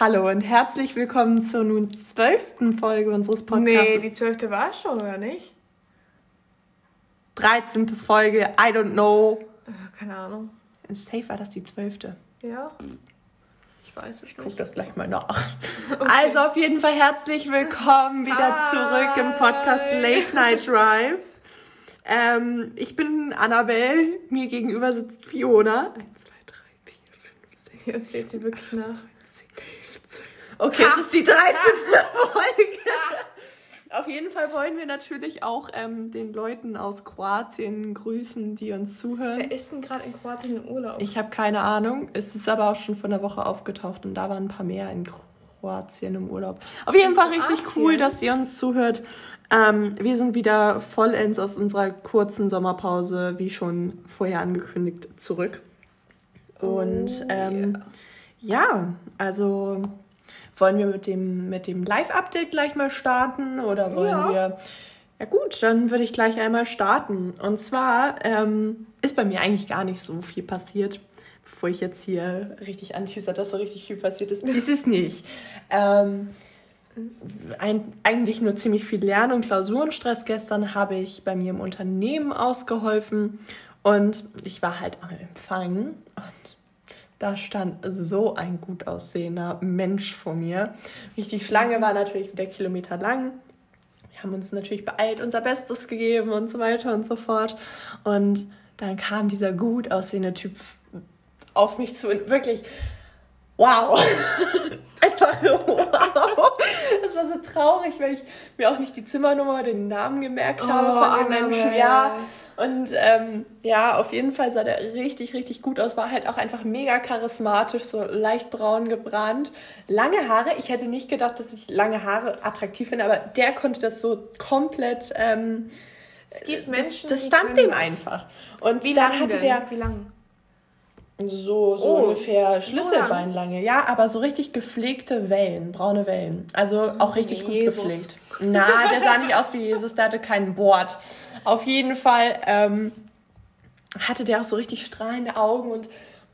Hallo und herzlich willkommen zur nun zwölften Folge unseres Podcasts. Nee, die zwölfte war es schon, oder nicht? 13. Folge, I don't know. Äh, Keine Ahnung. Safe war das die zwölfte. Ja. Ich weiß es Ich gucke das gleich mal nach. Also auf jeden Fall herzlich willkommen wieder zurück im Podcast Late Night Drives. Ähm, ich bin Annabelle, mir gegenüber sitzt Fiona. 1, 2, 3, 4, 5, 6, Jetzt zählt sie wirklich nach. 10, 11, 12. Okay, es ist die 13. Folge. Auf jeden Fall wollen wir natürlich auch ähm, den Leuten aus Kroatien grüßen, die uns zuhören. Wer ist denn gerade in Kroatien im Urlaub? Ich habe keine Ahnung. Es ist aber auch schon von der Woche aufgetaucht und da waren ein paar mehr in Kroatien im Urlaub. Auf jeden Fall richtig Kroatien? cool, dass ihr uns zuhört. Ähm, wir sind wieder vollends aus unserer kurzen Sommerpause, wie schon vorher angekündigt, zurück. Und Oh, ähm, ja, also wollen wir mit dem, mit dem Live-Update gleich mal starten oder wollen Ja. wir. Ja gut, dann würde ich gleich einmal starten. Und zwar ähm, ist bei mir eigentlich gar nicht so viel passiert, bevor ich jetzt hier richtig anschieße, dass so richtig viel passiert ist. Ist es nicht. Ähm, ein, eigentlich nur ziemlich viel Lern- und Klausurenstress. Gestern habe ich bei mir im Unternehmen ausgeholfen und ich war halt am Empfang und da stand so ein gut aussehender Mensch vor mir. Die Schlange war natürlich wieder Kilometer lang. Wir haben uns natürlich beeilt, unser Bestes gegeben und so weiter und so fort. Und dann kam dieser gut aussehende Typ auf mich zu und wirklich, wow. Einfach wow. Das war so traurig, weil ich mir auch nicht die Zimmernummer, den Namen gemerkt habe Oh, von dem Annabelle. Menschen. Ja. Und ähm, ja, auf jeden Fall sah der richtig, richtig gut aus. War halt auch einfach mega charismatisch, so leicht braun gebrannt. Lange Haare. Ich hätte nicht gedacht, dass ich lange Haare attraktiv finde, aber der konnte das so komplett. Ähm, es gibt das, Menschen, das die stand dem das. einfach. Und Wie dann hatte der Wie lang? So, so Oh, ungefähr so Schlüsselbeinlange. Ja, aber so richtig gepflegte Wellen, braune Wellen. Also auch richtig gut Jesus. gepflegt. Na, der sah nicht aus wie Jesus, der hatte keinen Bord. Auf jeden Fall ähm, hatte der auch so richtig strahlende Augen und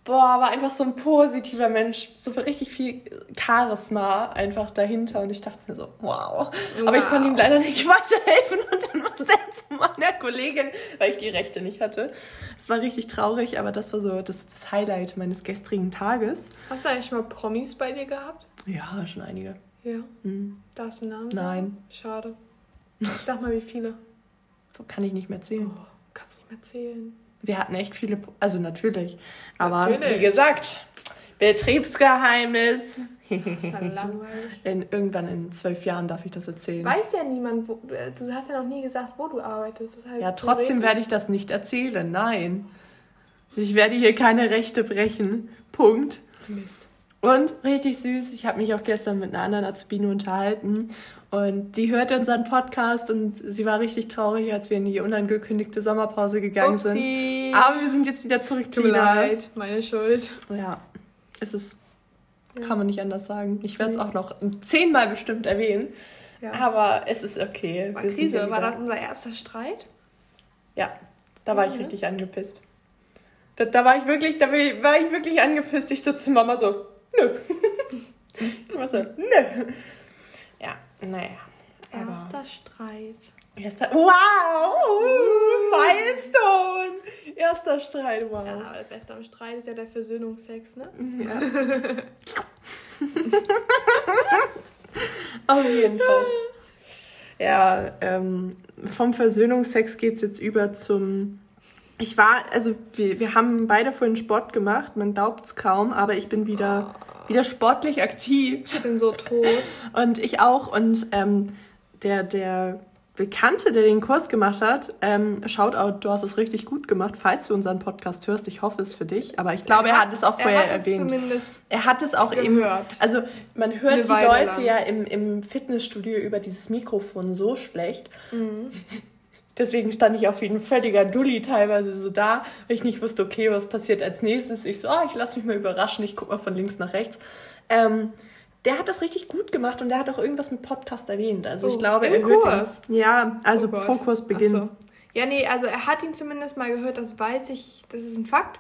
boah, war einfach so ein positiver Mensch. So richtig viel Charisma einfach dahinter. Und ich dachte mir so, wow. Aber ich Wow. konnte ihm leider nicht weiterhelfen und dann musste er zu meiner Kollegin, weil ich die Rechte nicht hatte. Es war richtig traurig, aber das war so das, das Highlight meines gestrigen Tages. Hast du eigentlich schon mal Promis bei dir gehabt? Ja, schon einige. Ja. Hm. Darfst du einen Namen Nein. sagen? Schade. Ich sag mal, wie viele? Kann ich nicht mehr zählen. Oh, kannst nicht mehr zählen. Wir hatten echt viele, also natürlich. Aber Natürlich. wie gesagt, Betriebsgeheimnis. Das ja langweilig. In, irgendwann in zwölf Jahren darf ich das erzählen. Weiß ja niemand, wo, äh, du hast ja noch nie gesagt, wo du arbeitest. Heißt, Ja, trotzdem werde ich das nicht erzählen. Nein. Ich werde hier keine Rechte brechen. Punkt. Mist. Und richtig süß, ich habe mich auch gestern mit einer anderen Azubine unterhalten und die hörte unseren Podcast und sie war richtig traurig, als wir in die unangekündigte Sommerpause gegangen Upsi. sind. Aber wir sind jetzt wieder zurück, Tut mir leid, meine Schuld. Ja, es ist, Ja. kann man nicht anders sagen. Ich werde es auch noch zehnmal bestimmt erwähnen, Ja. aber es ist okay. War Krise, war das unser erster Streit? Ja, da war ich Mhm. richtig angepisst. Da, da war ich wirklich, da war ich wirklich angepisst. Ich so zu Mama so, nö. Ich war so, nö. Ja, naja. Aber Erster Streit. erster, wow, Milestone. Erster Streit, wow. Ja, aber das Beste am Streit ist ja der Versöhnungsex, ne? Ja. Auf jeden Fall. Ja, ähm, vom Versöhnungsex geht es jetzt über zum. Ich war, also wir, wir haben beide vorhin Sport gemacht, man glaubt es kaum, aber ich bin wieder, wieder sportlich aktiv. Ich bin so tot. Und ich auch. Und ähm, der, der Bekannte, der den Kurs gemacht hat, ähm, Shoutout, du hast es richtig gut gemacht, falls du unseren Podcast hörst. Ich hoffe es für dich. Aber ich glaube, er hat es auch vorher er erwähnt. Er hat es auch im, gehört. also man hört Eine die Weile Leute lang. ja im, im Fitnessstudio über dieses Mikrofon so schlecht. Deswegen stand ich auf jeden völliger Dulli teilweise so da, weil ich nicht wusste, okay, was passiert als nächstes. Ich so, ah, ich lasse mich mal überraschen, ich gucke mal von links nach rechts. Ähm, der hat das richtig gut gemacht und der hat auch irgendwas mit Podcast erwähnt. Also ich Oh, glaube, im er hört Kurs? ihn. Ja, also Oh vor Kursbeginn. So. Ja, nee, also er hat ihn zumindest mal gehört, das weiß ich, das ist ein Fakt.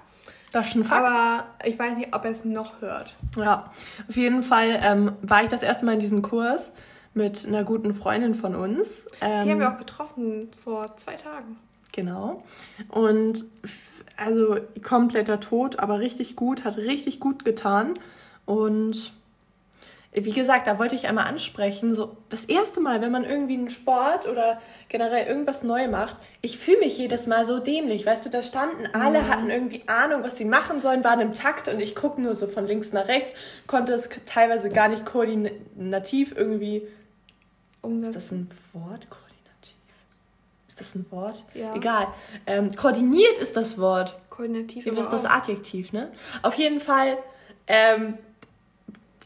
Das ist ein Fakt. Aber ich weiß nicht, ob er es noch hört. Ja, auf jeden Fall ähm, war ich das erste Mal in diesem Kurs mit einer guten Freundin von uns. Ähm, Die haben wir auch getroffen vor zwei Tagen. Genau. Und also kompletter Tod, aber richtig gut, hat richtig gut getan. Und wie gesagt, da wollte ich einmal ansprechen, so das erste Mal, wenn man irgendwie einen Sport oder generell irgendwas neu macht, ich fühle mich jedes Mal so dämlich. Weißt du, da standen alle, hatten irgendwie Ahnung, was sie machen sollen, waren im Takt und ich gucke nur so von links nach rechts, konnte es teilweise gar nicht koordinativ irgendwie. Ist Umsetzen. das ein Wort? Koordinativ? Ist das ein Wort? Ja. Egal. Ähm, koordiniert ist das Wort. Koordinativ. Ihr wisst das. Adjektiv, ne? Auf jeden Fall ähm,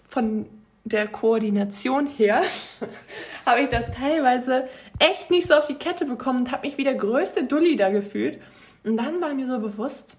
von der Koordination her habe ich das teilweise echt nicht so auf die Kette bekommen und habe mich wie der größte Dulli da gefühlt. Und dann war mir so bewusst,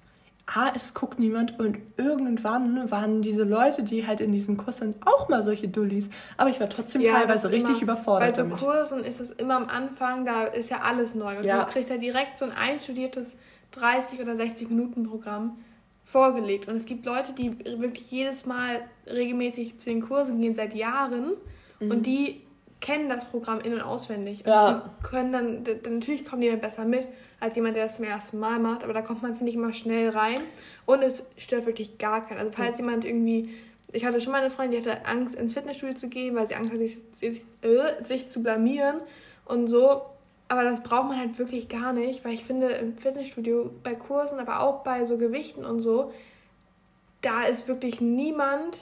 ah, es guckt niemand und irgendwann waren diese Leute, die halt in diesem Kurs sind, auch mal solche Dullis. Aber ich war trotzdem Ja, teilweise richtig immer, überfordert Bei so damit. Kursen ist es immer am Anfang, da ist ja alles neu. Und Ja. du kriegst ja direkt so ein einstudiertes 30 oder 60 Minuten Programm vorgelegt. Und es gibt Leute, die wirklich jedes Mal regelmäßig zu den Kursen gehen, seit Jahren. Und die kennen das Programm in- und auswendig. Und Mhm. Ja. die können dann, natürlich kommen die dann besser mit, als jemand, der das zum ersten Mal macht. Aber da kommt man, finde ich, immer schnell rein. Und es stört wirklich gar keinen. Also falls jemand irgendwie ich hatte schon mal eine Freundin, die hatte Angst, ins Fitnessstudio zu gehen, weil sie Angst hatte, sich, sich, äh, sich zu blamieren und so. Aber das braucht man halt wirklich gar nicht, weil ich finde, im Fitnessstudio, bei Kursen, aber auch bei so Gewichten und so, da ist wirklich niemand,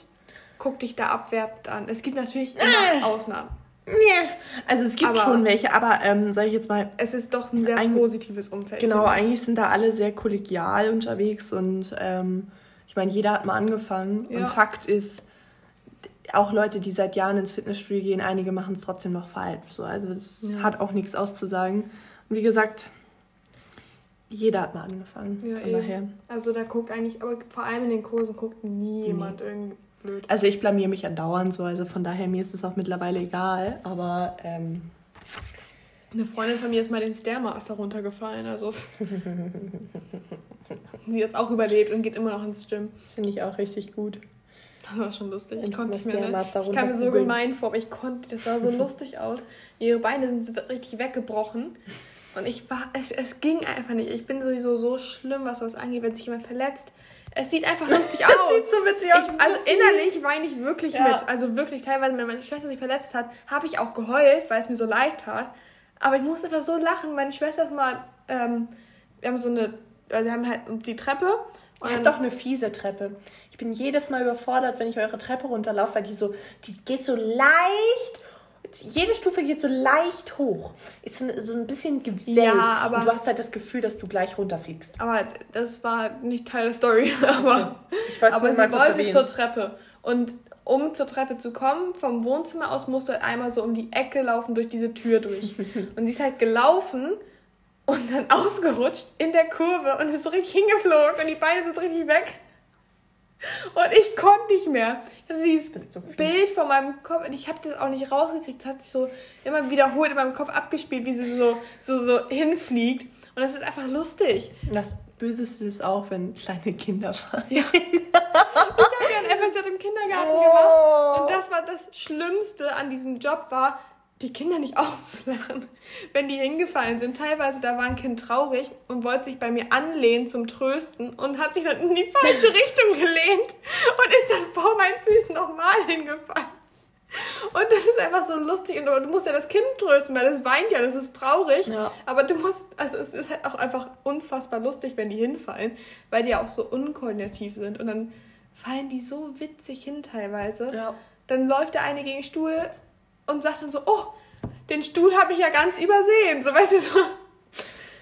guckt dich da abwertend an. Es gibt natürlich immer Ausnahmen. Nee. Also es gibt Aber- schon welche, aber ähm, sag ich jetzt mal, Es ist doch ein sehr Ein- positives Umfeld. Genau, eigentlich sind da alle sehr kollegial unterwegs und ähm, ich meine, jeder hat mal angefangen. Ja. Und Fakt ist, auch Leute, die seit Jahren ins Fitnessstudio gehen, einige machen es trotzdem noch falsch. So, also das Ja. hat auch nichts auszusagen. Und wie gesagt, jeder hat mal angefangen. Ja, von eben. daher. Also da guckt eigentlich, aber vor allem in den Kursen guckt nie jemand irgendwie blöd. Also ich blamier mich andauernd so, also von daher mir ist es auch mittlerweile egal. Aber ähm, Eine Freundin von mir ist mal den Stairmaster runtergefallen, also. Sie hat auch überlebt und geht immer noch ins Gym. finde ich auch richtig gut. Das war schon lustig. Ich konnte nicht mehr. Ne? Ich kam mir so gemein vor, aber ich konnte. Das sah so lustig aus. Ihre Beine sind so richtig weggebrochen. Und ich war. Es, es ging einfach nicht. Ich bin sowieso so schlimm, was das angeht, wenn sich jemand verletzt. Es sieht einfach lustig aus. Das sieht so witzig aus. Ich, also innerlich weine ich wirklich Ja. mit. Also wirklich, teilweise, wenn meine Schwester sich verletzt hat, habe ich auch geheult, weil es mir so leid tat. Aber ich musste einfach so lachen. Meine Schwester ist mal, ähm, wir haben so eine, also wir haben halt die Treppe. Ihr habt doch eine fiese Treppe. Ich bin jedes Mal überfordert, wenn ich eure Treppe runterlaufe, weil die so, die geht so leicht. Jede Stufe geht so leicht hoch. Ist so, so ein bisschen gewellt. Ja, aber- Und du hast halt das Gefühl, dass du gleich runterfliegst. aber das war nicht Teil der Story. Aber, Ich wollte es aber sie wollte zur Treppe. Und um zur Treppe zu kommen, vom Wohnzimmer aus, musst du halt einmal so um die Ecke laufen, durch diese Tür durch. Und sie ist halt gelaufen und dann ausgerutscht in der Kurve und ist so richtig hingeflogen und die Beine sind richtig weg. Und ich konnte nicht mehr. Ich hatte dieses so. Bild vor meinem Kopf und ich habe das auch nicht rausgekriegt. Es hat sich so immer wiederholt in meinem Kopf abgespielt, wie sie so, so, so hinfliegt. Und das ist einfach lustig. Das Böseste ist auch, wenn kleine Kinder fahren. Ich habe ja ein FSJ im Kindergarten Oh. gemacht. Und das war das Schlimmste an diesem Job war, die Kinder nicht auszulachen, wenn die hingefallen sind. Teilweise, da war ein Kind traurig und wollte sich bei mir anlehnen zum Trösten und hat sich dann in die falsche Richtung gelehnt und ist dann vor meinen Füßen nochmal hingefallen. Und das ist einfach so lustig. Und du musst ja das Kind trösten, weil es weint ja, das ist traurig. Ja. Aber du musst, also es ist halt auch einfach unfassbar lustig, wenn die hinfallen, weil die ja auch so unkoordinativ sind. Und dann fallen die so witzig hin teilweise. Ja. Dann läuft der eine gegen den Stuhl und sagt dann so, oh, den Stuhl habe ich ja ganz übersehen. So, weißt du, so.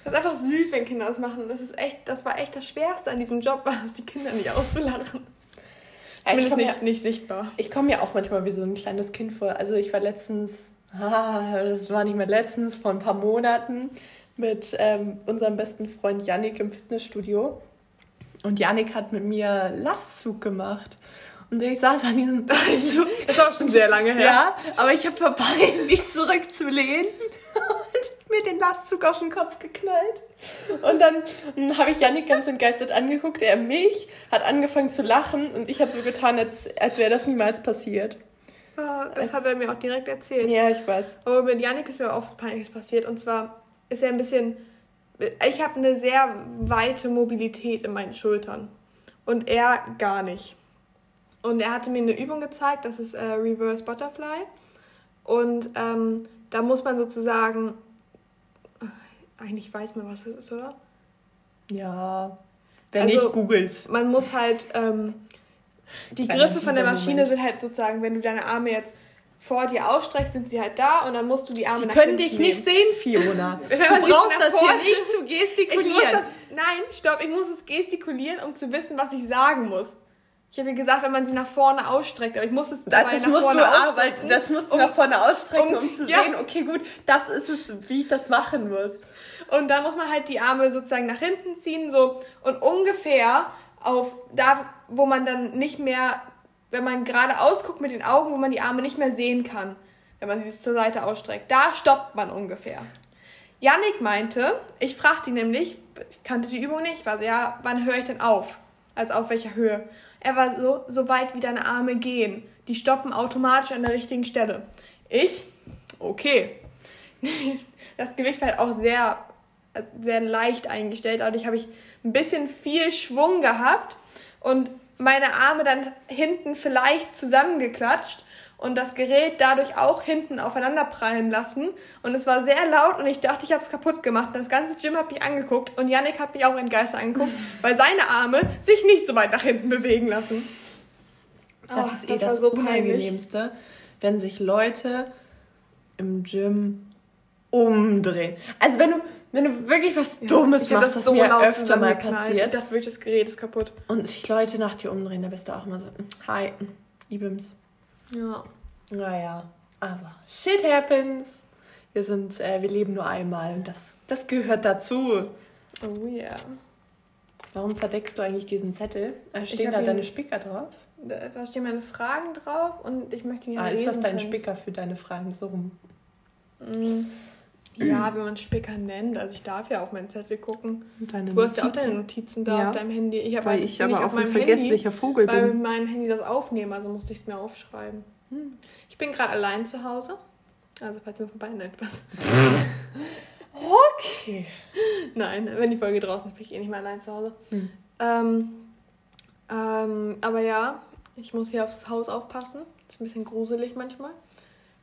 Das ist einfach süß, wenn Kinder das machen. Das ist echt, das war echt das Schwerste an diesem Job, war es, die Kinder nicht auszulachen. Ja, ich Zumindest komm ja- nicht, nicht sichtbar. Ich komme mir auch manchmal wie so ein kleines Kind vor. Also ich war letztens, ah, das war nicht mehr letztens, vor ein paar Monaten mit ähm, unserem besten Freund Yannick im Fitnessstudio. Und Yannick hat mit mir Lastzug gemacht. Und ich saß an diesem. Das ist auch schon sehr lange her. Ja, aber ich habe verpeilt, mich zurückzulehnen. Und mir den Lastzug auf den Kopf geknallt. Und dann habe ich Janik ganz entgeistert angeguckt, er mich, hat angefangen zu lachen und ich habe so getan, als, als wäre das niemals passiert. Ah, das es, hat er mir auch direkt erzählt. Ja, ich weiß. Aber mit Janik ist mir auch was Peinliches passiert. Und zwar ist er ein bisschen. Ich habe eine sehr weite Mobilität in meinen Schultern. Und er gar nicht. Und er hatte mir eine Übung gezeigt, das ist äh, Reverse Butterfly. Und ähm, da muss man sozusagen eigentlich weiß man, was das ist, oder? Ja. Wenn also, nicht, googles. Man muss halt. Ähm, die Kleiner Griffe von der Maschine Moment. sind halt sozusagen, wenn du deine Arme jetzt vor dir ausstreckst, sind sie halt da und dann musst du die Arme die nach können dich nehmen. nicht sehen, Fiona. du brauchst das hier nicht zu gestikulieren. Das, nein, stopp, ich muss es gestikulieren, um zu wissen, was ich sagen muss. Ich habe gesagt, wenn man sie nach vorne ausstreckt, aber ich muss es dabei das nach musst vorne du arbeiten, Das musst du um, nach vorne ausstrecken, um, um zu ja. sehen, okay, gut, das ist es, wie ich das machen muss. Und dann muss man halt die Arme sozusagen nach hinten ziehen, so und ungefähr auf da, wo man dann nicht mehr, wenn man gerade ausguckt mit den Augen, wo man die Arme nicht mehr sehen kann, wenn man sie zur Seite ausstreckt. Da stoppt man ungefähr. Yannick meinte, ich fragte ihn nämlich, ich kannte die Übung nicht, war so, ja, wann höre ich denn auf? Also auf welcher Höhe? Er war so, so weit wie deine Arme gehen. Die stoppen automatisch an der richtigen Stelle. Ich, okay. Das Gewicht war halt auch sehr also sehr leicht eingestellt. Dadurch habe ich ein bisschen viel Schwung gehabt und meine Arme dann hinten vielleicht zusammengeklatscht und das Gerät dadurch auch hinten aufeinander prallen lassen. Und es war sehr laut und ich dachte, ich habe es kaputt gemacht. Das ganze Gym hat mich angeguckt und Yannick hat mich auch in Geister angeguckt, weil seine Arme sich nicht so weit nach hinten bewegen lassen. Das oh, ist eh das, das so Unangenehmste, wenn sich Leute im Gym umdrehen. Also wenn du, wenn du wirklich was ja, Dummes machst, das, das so mir öfter mal passiert. Ich dachte wirklich, das Gerät ist kaputt. Und sich Leute nach dir umdrehen, da bist du auch immer so, hi, Ibims. Ja. Naja, aber shit happens. Wir sind, äh, wir leben nur einmal und das, das gehört dazu. Oh ja. Yeah. Warum verdeckst du eigentlich diesen Zettel? Stehen da deine Spicker drauf? Da, da, stehen meine Fragen drauf und ich möchte ihn ja Ah, ist das dein können. Spicker für deine Fragen so rum? Mm. Ja, wenn man Spicker nennt. Also ich darf ja auf meinen Zettel gucken. Deine du hast ja auch deine Notizen da ja. auf deinem Handy. Ich weil halt ich aber auch ein vergesslicher Handy, Vogel bin. Weil mit meinem Handy das aufnehmen, also musste ich es mir aufschreiben. Hm. Ich bin gerade allein zu Hause. Also falls ihr vorbei etwas. okay. Nein, wenn die Folge draußen ist, bin ich eh nicht mehr allein zu Hause. Hm. Ähm, ähm, aber ja, ich muss hier aufs Haus aufpassen. Ist ein bisschen gruselig manchmal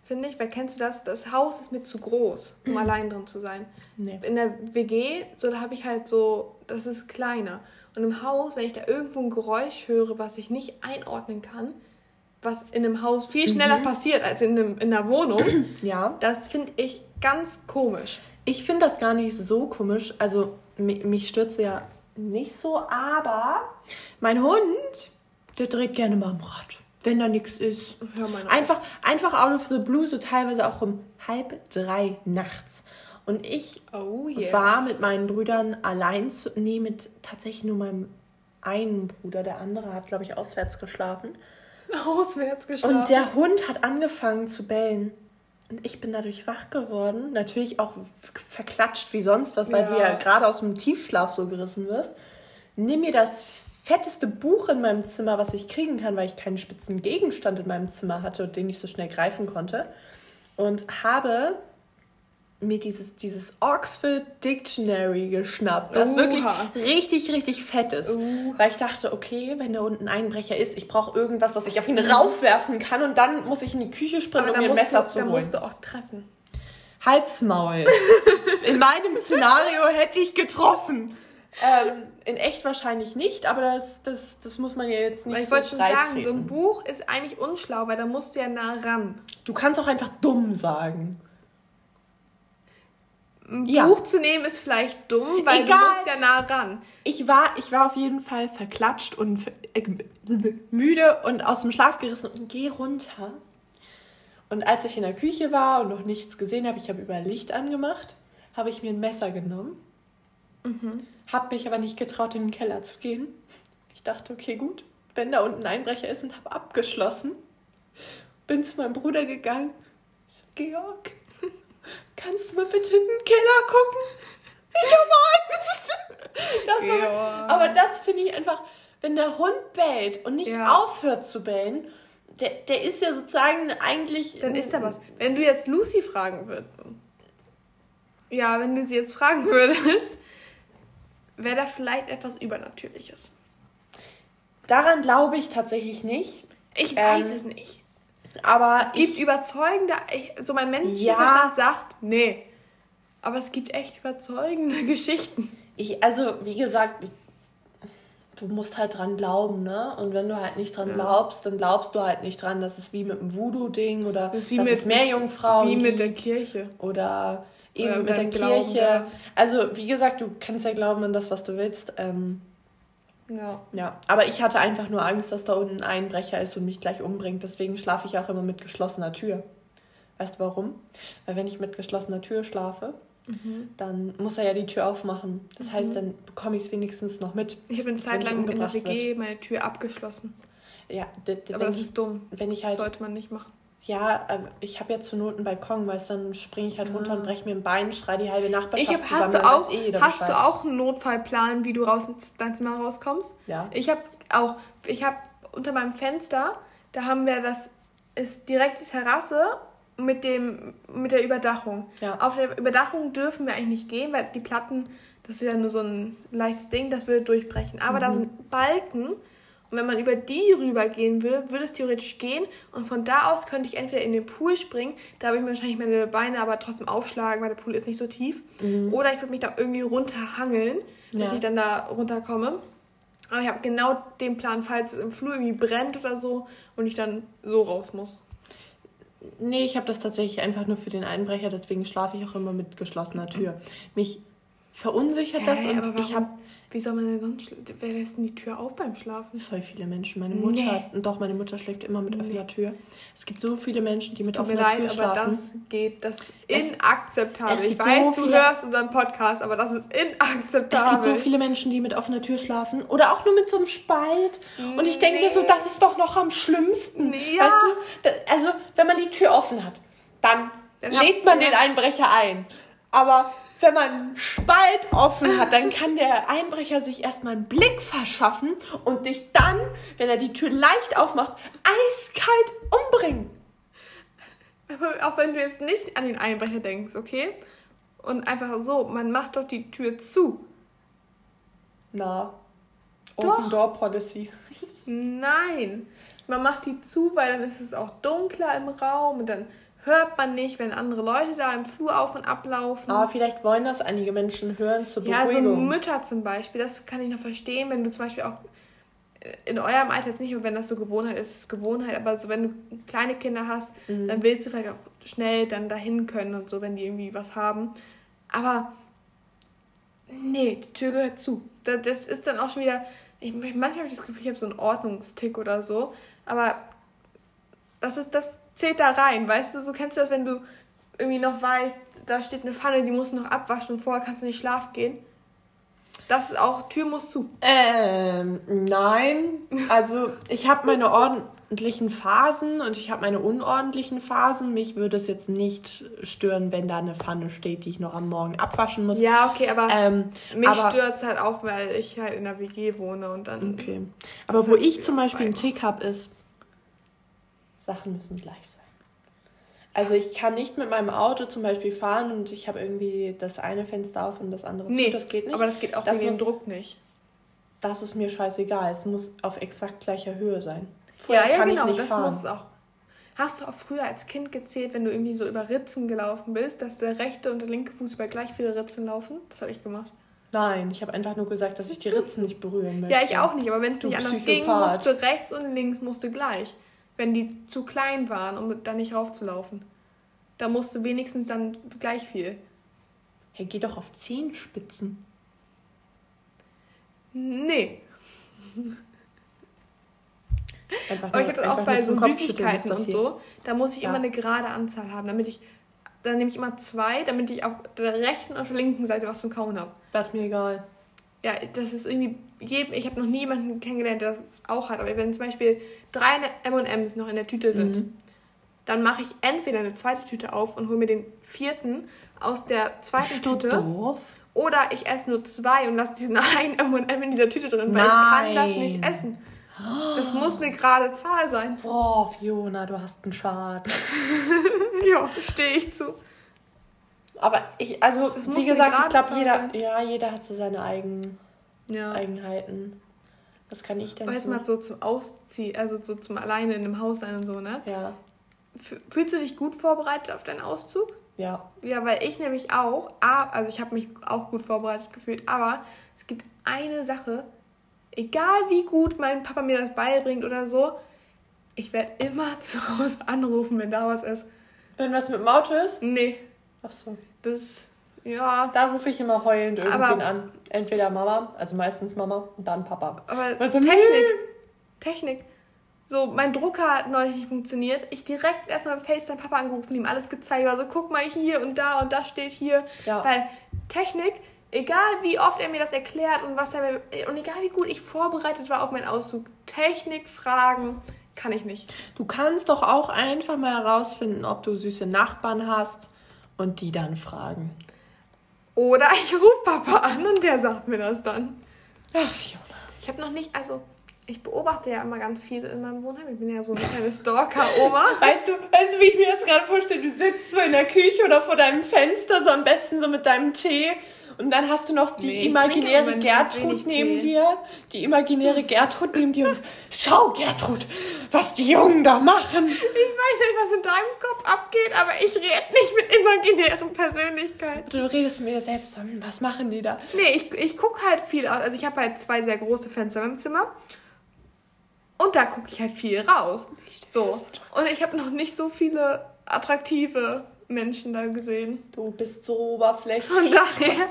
finde ich, weil kennst du das? Das Haus ist mir zu groß, um allein drin zu sein. Nee. In der WG, so da habe ich halt so, das ist kleiner. Und im Haus, wenn ich da irgendwo ein Geräusch höre, was ich nicht einordnen kann, was in einem Haus viel schneller mhm. passiert als in, einem, in einer Wohnung, ja. das finde ich ganz komisch. Ich finde das gar nicht so komisch. Also mich stürzt ja nicht so, aber mein Hund, der dreht gerne mal am Rad wenn da nichts ist. Einfach, einfach out of the blue, so teilweise auch um halb drei nachts. Und ich oh, yeah. war mit meinen Brüdern allein zu. Nee, mit tatsächlich nur meinem einen Bruder. Der andere hat, glaube ich, auswärts geschlafen. Auswärts geschlafen. Und der Hund hat angefangen zu bellen. Und ich bin dadurch wach geworden. Natürlich auch verklatscht wie sonst was, weil ja. du ja gerade aus dem Tiefschlaf so gerissen wirst. Nimm mir das fetteste Buch in meinem Zimmer, was ich kriegen kann, weil ich keinen spitzen Gegenstand in meinem Zimmer hatte und den ich so schnell greifen konnte. Und habe mir dieses, dieses Oxford Dictionary geschnappt, das Uha. wirklich richtig, richtig fett ist. Uh. Weil ich dachte, okay, wenn da unten ein Einbrecher ist, ich brauche irgendwas, was ich auf ihn raufwerfen kann und dann muss ich in die Küche springen, um mir ein Messer du, zu holen. Da musst du auch treffen. Halsmaul. in meinem Szenario hätte ich getroffen. Ähm, in echt wahrscheinlich nicht, aber das, das, das muss man ja jetzt nicht weil ich so wollte schon sagen, treten. so ein Buch ist eigentlich unschlau, weil da musst du ja nah ran. Du kannst auch einfach dumm sagen. Ein ja. Buch zu nehmen ist vielleicht dumm, weil Egal. du musst ja nah ran. Ich war, ich war auf jeden Fall verklatscht und äh, müde und aus dem Schlaf gerissen und geh runter. Und als ich in der Küche war und noch nichts gesehen habe, ich habe über Licht angemacht, habe ich mir ein Messer genommen Mhm. Hab mich aber nicht getraut, in den Keller zu gehen. Ich dachte, okay, gut, wenn da unten ein Einbrecher ist und habe abgeschlossen. Bin zu meinem Bruder gegangen. So, Georg, kannst du mal bitte in den Keller gucken? Ich habe Angst. Das war, Ja. aber das finde ich einfach, wenn der Hund bellt und nicht Ja. aufhört zu bellen, der, der ist ja sozusagen eigentlich. Dann ist da was. Wenn du jetzt Lucy fragen würdest. Ja, wenn du sie jetzt fragen würdest, wäre da vielleicht etwas Übernatürliches. Daran glaube ich tatsächlich nicht. Ich Ähm, weiß es nicht. Aber Es gibt ich, überzeugende, so mein menschlicher Ja. Sagt, nee. Aber es gibt echt überzeugende Geschichten. ich, also wie gesagt, ich, du musst halt dran glauben, ne? Und wenn du halt nicht dran Ja. glaubst, dann glaubst du halt nicht dran. Das ist wie mit dem Voodoo-Ding oder Das ist wie mit- es Meerjungfrauen Wie mit der Kirche. oder eben Oder mit der Glauben, Kirche. ja. Also wie gesagt, du kannst ja glauben an das, was du willst. Ähm, Ja. ja, aber ich hatte einfach nur Angst, dass da unten ein Einbrecher ist und mich gleich umbringt. Deswegen schlafe ich auch immer mit geschlossener Tür. Weißt du warum? Weil wenn ich mit geschlossener Tür schlafe, Mhm. dann muss er ja die Tür aufmachen. Das heißt, dann bekomme ich es wenigstens noch mit. Ich habe eine Zeit lang in der WG meine Tür abgeschlossen. Ja, Aber das ist dumm. wenn ich Das halt, sollte man nicht machen. Ja, ähm, ich habe ja zur Not einen Balkon, weißt du, dann springe ich halt runter Ah. und breche mir ein Bein, schrei die halbe Nachbarschaft Ich hab, zusammen, hast du auch, eh hast Bescheid. du auch einen Notfallplan, wie du raus dein Zimmer rauskommst? Ja. Ich habe auch, ich habe unter meinem Fenster, da haben wir das, ist direkt die Terrasse mit dem, mit der Überdachung. Ja. Auf der Überdachung dürfen wir eigentlich nicht gehen, weil die Platten, das ist ja nur so ein leichtes Ding, das würde durchbrechen. Aber da Mhm. sind Balken und wenn man über die rübergehen will, würde es theoretisch gehen und von da aus könnte ich entweder in den Pool springen, da habe ich mir wahrscheinlich meine Beine aber trotzdem aufschlagen, weil der Pool ist nicht so tief. Oder ich würde mich da irgendwie runterhangeln, dass Mhm. Ja. ich dann da runterkomme. Aber ich habe genau den Plan, falls es im Flur irgendwie brennt oder so und ich dann so raus muss. Nee, ich habe das tatsächlich einfach nur für den Einbrecher, deswegen schlafe ich auch immer mit geschlossener Tür. Mich verunsichert das Hä, und ich habe Wie soll man denn sonst... schla- Wer lässt denn die Tür auf beim Schlafen? voll viele Menschen. Meine Mutter, Nee. doch, meine Mutter schläft immer mit Nee. offener Tür. Es gibt so viele Menschen, die mit Tut mir offener leid, Tür aber schlafen. das geht, das ist Es- inakzeptabel. es Ich weiß, so du viele- hörst unseren Podcast, aber das ist Es inakzeptabel. gibt so viele Menschen, die mit offener Tür schlafen oder auch nur mit so einem Spalt. Und ich denke mir so, Nee. das ist doch noch am schlimmsten. Nee, Weißt ja. du, da, also wenn man die Tür offen hat, dann, lädt habt man den Einbrecher ein. Aber wenn man einen Spalt offen hat, dann kann der Einbrecher sich erstmal einen Blick verschaffen und dich dann, wenn er die Tür leicht aufmacht, eiskalt umbringen. Aber auch wenn du jetzt nicht an den Einbrecher denkst, okay? Und einfach so, man macht doch die Tür zu. Na, Doch. Open Door Policy. Nein. Man macht die zu, weil dann ist es auch dunkler im Raum und dann hört man nicht, wenn andere Leute da im Flur auf und ablaufen. Aber vielleicht wollen das einige Menschen hören zur ja, so Beruhigung. Mütter zum Beispiel, das kann ich noch verstehen, wenn du zum Beispiel auch äh, in eurem Alter jetzt nicht, wenn das so Gewohnheit ist, ist Gewohnheit, aber so wenn du kleine Kinder hast, Mhm. dann willst du vielleicht auch schnell dann dahin können und so, wenn die irgendwie was haben. Aber nee, die Tür gehört zu. Da- Das ist dann auch schon wieder. Ich, manchmal habe ich das Gefühl, ich habe so einen Ordnungstick oder so. Aber das ist, das zählt da rein, weißt du? So kennst du das, wenn du irgendwie noch weißt, da steht eine Pfanne, die musst du noch abwaschen und vorher kannst du nicht schlafen gehen. Das ist auch, Tür muss zu. Ähm, nein. Also ich habe meine ordentlichen Phasen und ich habe meine unordentlichen Phasen. Mich würde es jetzt nicht stören, wenn da eine Pfanne steht, die ich noch am Morgen abwaschen muss. Ja, okay, aber Ähm, mich stört es halt auch, weil ich halt in der WG wohne und dann. Okay. Aber wo ich zum Beispiel einen. Tick habe, ist, Sachen müssen gleich sein. Also ich kann nicht mit meinem Auto zum Beispiel fahren und ich habe irgendwie das eine Fenster auf und das andere Nee, zu. Das geht nicht. Aber das geht auch Das wegen dem muss- Druck nicht. das ist mir scheißegal. Es muss auf exakt gleicher Höhe sein. Ja, Vorher ja, kann genau, ich nicht das fahren. muss auch. Hast du auch früher als Kind gezählt, wenn du irgendwie so über Ritzen gelaufen bist, dass der rechte und der linke Fuß über gleich viele Ritzen laufen? Das habe ich gemacht. Nein, ich habe einfach nur gesagt, dass ich die Ritzen nicht berühren möchte. Ja, ich auch nicht, aber wenn es Du nicht anders ging, Psychopath. musste rechts und links musste gleich. Wenn die zu klein waren, um da nicht raufzulaufen. Da musste wenigstens dann gleich viel. Hey, geh doch auf Zehenspitzen. Nee. Aber ich habe das auch bei so Süßigkeiten und so. Da muss ich Ja. immer eine gerade Anzahl haben, damit ich. Dann nehme ich immer zwei, damit ich auf der rechten und auf der linken Seite was zum Kauen habe. Das ist mir egal. Ja, das ist irgendwie jedem. Ich habe noch nie jemanden kennengelernt, der das auch hat. Aber wenn zum Beispiel drei M&M's noch in der Tüte sind, Mhm. dann mache ich entweder eine zweite Tüte auf und hole mir den vierten aus der zweiten Tüte. doof? Oder ich esse nur zwei und lasse diesen einen M&M in dieser Tüte drin, weil ich kann das nicht Nein. essen. Das muss eine gerade Zahl sein. Boah, Fiona, du hast einen Schaden. ja, stehe ich zu. Aber ich, also, wie gesagt, ich glaube, jeder, sein. ja, jeder hat so seine eigenen Ja. Eigenheiten. Was kann ich denn Weiß mal so zum Ausziehen, also so zum alleine in einem Haus sein und so, ne? Ja, Fühlst du dich gut vorbereitet auf deinen Auszug? ja. Ja, weil ich nämlich auch, also ich habe mich auch gut vorbereitet gefühlt, aber es gibt eine Sache, egal wie gut mein Papa mir das beibringt oder so, ich werde immer zu Hause anrufen, wenn da was ist. Wenn was mit dem Auto ist? Nee, Ach so. Das, ja, Da rufe ich immer heulend irgendwen Aber- an. Entweder Mama, also meistens Mama und dann Papa. aber Also, Technik, Technik. So, mein Drucker hat neulich nicht funktioniert. Ich direkt erstmal FaceTime Papa angerufen, ihm alles gezeigt. Also guck mal hier und da und das steht hier. Ja. Weil Technik, egal wie oft er mir das erklärt und was er mir, und egal wie gut ich vorbereitet war auf meinen Auszug, Technik fragen kann ich nicht. Du kannst doch auch einfach mal herausfinden, ob du süße Nachbarn hast und die dann fragen. Oder ich rufe Papa an und der sagt mir das dann. Ach, Fiona. Ich habe noch nicht, also ich beobachte ja immer ganz viel in meinem Wohnheim. Ich bin ja so eine kleine Stalker-Oma. Weißt du, weißt du, wie ich mir das gerade vorstelle? Du sitzt so in der Küche oder vor deinem Fenster, so am besten so mit deinem Tee. Und dann hast du noch die Nee, imaginäre Gertrud neben Tee. dir. Die imaginäre Gertrud neben dir und schau, Gertrud, was die Jungen da machen. Ich weiß nicht, was in deinem Kopf abgeht, aber ich rede nicht mit imaginären Persönlichkeiten. Du redest mit dir selbst, was machen die da? Nee, ich, ich gucke halt viel aus. Also ich habe halt zwei sehr große Fenster im Zimmer. Und da gucke ich halt viel raus. So. Und ich habe noch nicht so viele attraktive Menschen da gesehen. Du bist so oberflächlich. Von daher,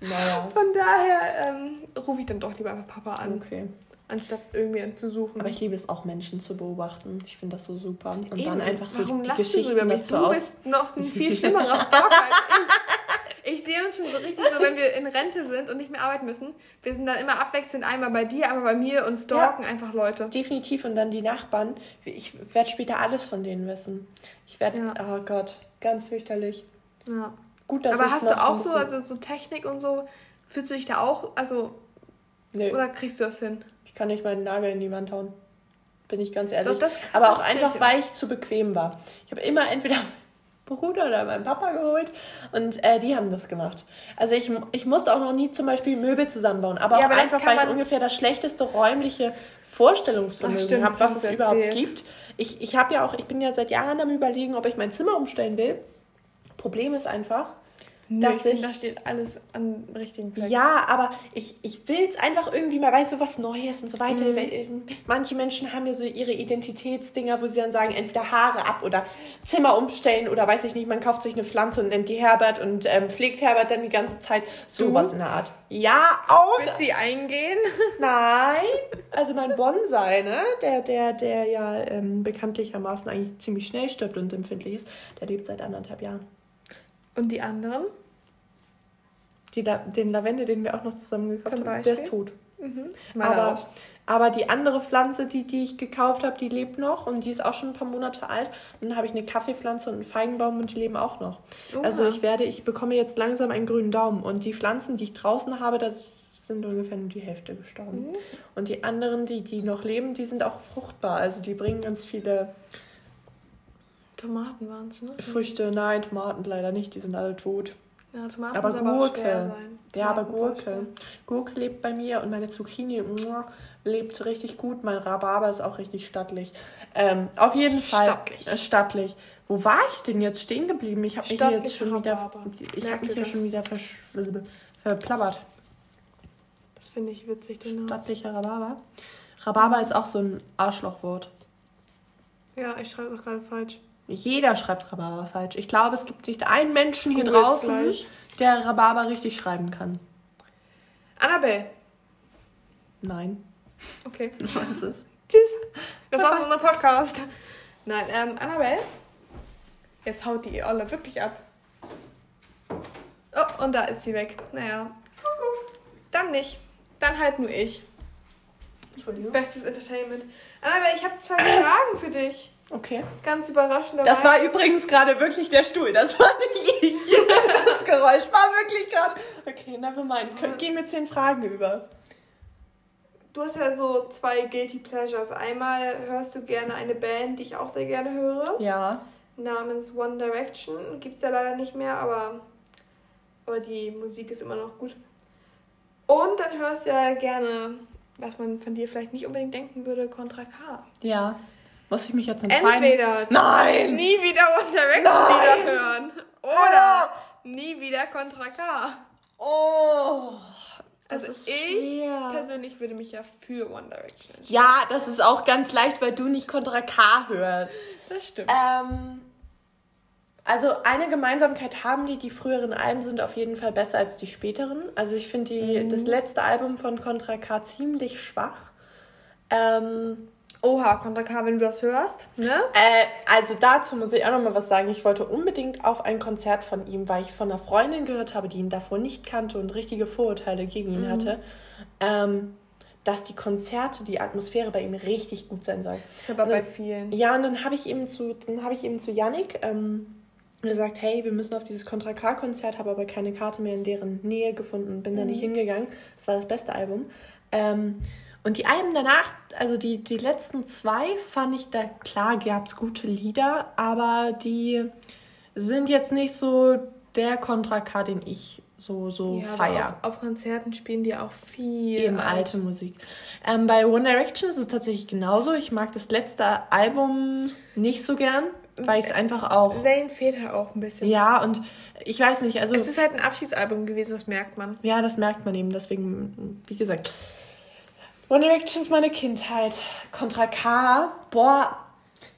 Naja. von daher ähm, rufe ich dann doch lieber Papa an, Okay. anstatt irgendwen zu suchen. Aber ich liebe es auch, Menschen zu beobachten. Ich finde das so super. Und Eben. dann einfach so Warum die lachst du über mich? dazu Du aus. bist noch ein viel schlimmerer Stalker als ich. Ich sehe uns schon so richtig so, wenn wir in Rente sind und nicht mehr arbeiten müssen. Wir sind dann immer abwechselnd einmal bei dir, einmal bei mir und stalken einfach Leute. Definitiv. Und dann die Nachbarn. Ich werde später alles von denen wissen. Ich werde, Ja. oh Gott, ganz fürchterlich. Ja. Gut, dass Aber hast du auch so, also so Technik und so, fühlst du dich da auch, also, Nee, oder kriegst du das hin? ich kann nicht meinen Nagel in die Wand hauen. Bin ich ganz ehrlich. Doch, das- Aber auch das einfach, krieg ich. weil ich zu bequem war. Ich habe immer entweder Bruder oder meinen Papa geholt und äh, die haben das gemacht. Also ich, ich musste auch noch nie zum Beispiel Möbel zusammenbauen, aber Ja, auch aber einfach, weil ich ungefähr das schlechteste räumliche Vorstellungsvermögen habe, was es du überhaupt erzählt. gibt. Ich, ich habe ja auch, ich bin ja seit Jahren am überlegen, ob ich mein Zimmer umstellen will. Problem ist einfach, dass ich finde, ich da steht alles an richtigen Fleck. ja, aber ich, ich will es einfach irgendwie mal, weißt du, was Neues und so weiter. Mhm. Ähm, Manche Menschen haben ja so ihre Identitätsdinger, wo sie dann sagen, entweder Haare ab oder Zimmer umstellen oder weiß ich nicht, man kauft sich eine Pflanze und nennt die Herbert und ähm, pflegt Herbert dann die ganze Zeit. Sowas in der Art. Ja, auch. Bis sie eingehen. Nein. Also mein Bonsai, ne, der, der, der ja ähm, bekanntlichermaßen eigentlich ziemlich schnell stirbt und empfindlich ist, der lebt seit anderthalb Jahren. Und die anderen? Die, La- den Lavendel, den wir auch noch zusammen gekauft haben, der ist tot. Mhm. Aber, auch. aber die andere Pflanze, die, die ich gekauft habe, die lebt noch und die ist auch schon ein paar Monate alt. Und dann habe ich eine Kaffeepflanze und einen Feigenbaum und die leben auch noch. Oha. Also ich werde, ich bekomme jetzt langsam einen grünen Daumen. Und die Pflanzen, die ich draußen habe, das sind ungefähr nur die Hälfte gestorben. Mhm. Und die anderen, die, die noch leben, die sind auch fruchtbar. Also die bringen ganz viele Tomaten waren es, ne? Früchte. Nein, Tomaten leider nicht, die sind alle tot. Ja, Tomaten Aber Gurke. Ja, aber Gurke. Gurke lebt bei mir und meine Zucchini muah, lebt richtig gut. Mein Rhabarber ist auch richtig stattlich. Ähm, auf jeden Fall Stattlich. Äh, stattlich. Wo war ich denn jetzt stehen geblieben? Ich habe mich hier jetzt schon wieder, ich habe mich hier schon wieder verplappert. Das finde ich witzig, den Namen. Stattlicher Rhabarber. Rhabarber ist auch so ein Arschlochwort. Ja, ich schreibe das gerade falsch. Jeder schreibt Rhabarber falsch. Ich glaube, es gibt nicht einen Menschen hier draußen, gleich. der Rhabarber richtig schreiben kann. Annabelle. Nein. Okay. Was ist? Tschüss. Das war unser Podcast. Nein, ähm, Annabelle. Jetzt haut die Olle wirklich ab. Oh, und da ist sie weg. Naja. Dann nicht. Dann halt nur ich. Entschuldigung. Bestes Entertainment. Annabelle, ich habe zwei Fragen für dich. Okay. Ganz überraschend. Das war übrigens gerade wirklich der Stuhl, das war nicht ich. Das Geräusch war wirklich gerade. Okay, never mind. Gehen wir zu den Fragen über. Du hast ja so zwei Guilty Pleasures. Einmal hörst du gerne eine Band, die ich auch sehr gerne höre, Ja. namens One Direction. Gibt's ja leider nicht mehr, aber, aber die Musik ist immer noch gut. Und dann hörst du ja gerne, was man von dir vielleicht nicht unbedingt denken würde, Contra K. Ja. Muss ich mich jetzt entscheiden? Entweder Nein! nie wieder One Direction Nein! Lieder hören oder nie wieder Contra K. Oh. Das Also ist ich schwer. persönlich würde mich ja für One Direction entscheiden. Ja, das ist auch ganz leicht, weil du nicht Contra K hörst. Das stimmt. Ähm, also eine Gemeinsamkeit haben die, die früheren Alben sind auf jeden Fall besser als die späteren. Also ich finde die das letzte Album von Contra K ziemlich schwach. Ähm, Oha, Contra K, wenn du das hörst, ne? äh, also dazu muss ich auch noch mal was sagen. Ich wollte unbedingt auf ein Konzert von ihm, weil ich von einer Freundin gehört habe, die ihn davor nicht kannte und richtige Vorurteile gegen ihn hatte, ähm, dass die Konzerte, die Atmosphäre bei ihm richtig gut sein soll. Das ist aber bei vielen. Ja, und dann habe ich eben zu, dann habe ich eben zu Yannick ähm, gesagt, hey, wir müssen auf dieses Contra K-Konzert, habe aber keine Karte mehr in deren Nähe gefunden, bin da nicht hingegangen. Das war das beste Album. Ähm, und die Alben danach, also die, die letzten zwei, fand ich da, klar gab es gute Lieder, aber die sind jetzt nicht so der Contra K, den ich so, so Ja, feier. auf, auf Konzerten spielen die auch viel. Eben alte Musik. Ähm, bei One Direction ist es tatsächlich genauso. Ich mag das letzte Album nicht so gern, weil ich es einfach auch. Zayn fehlt halt auch ein bisschen. Ja, und ich weiß nicht, also. Es ist halt ein Abschiedsalbum gewesen, das merkt man. Ja, das merkt man eben. Deswegen, wie gesagt, One Direction ist meine Kindheit. Contra K, boah,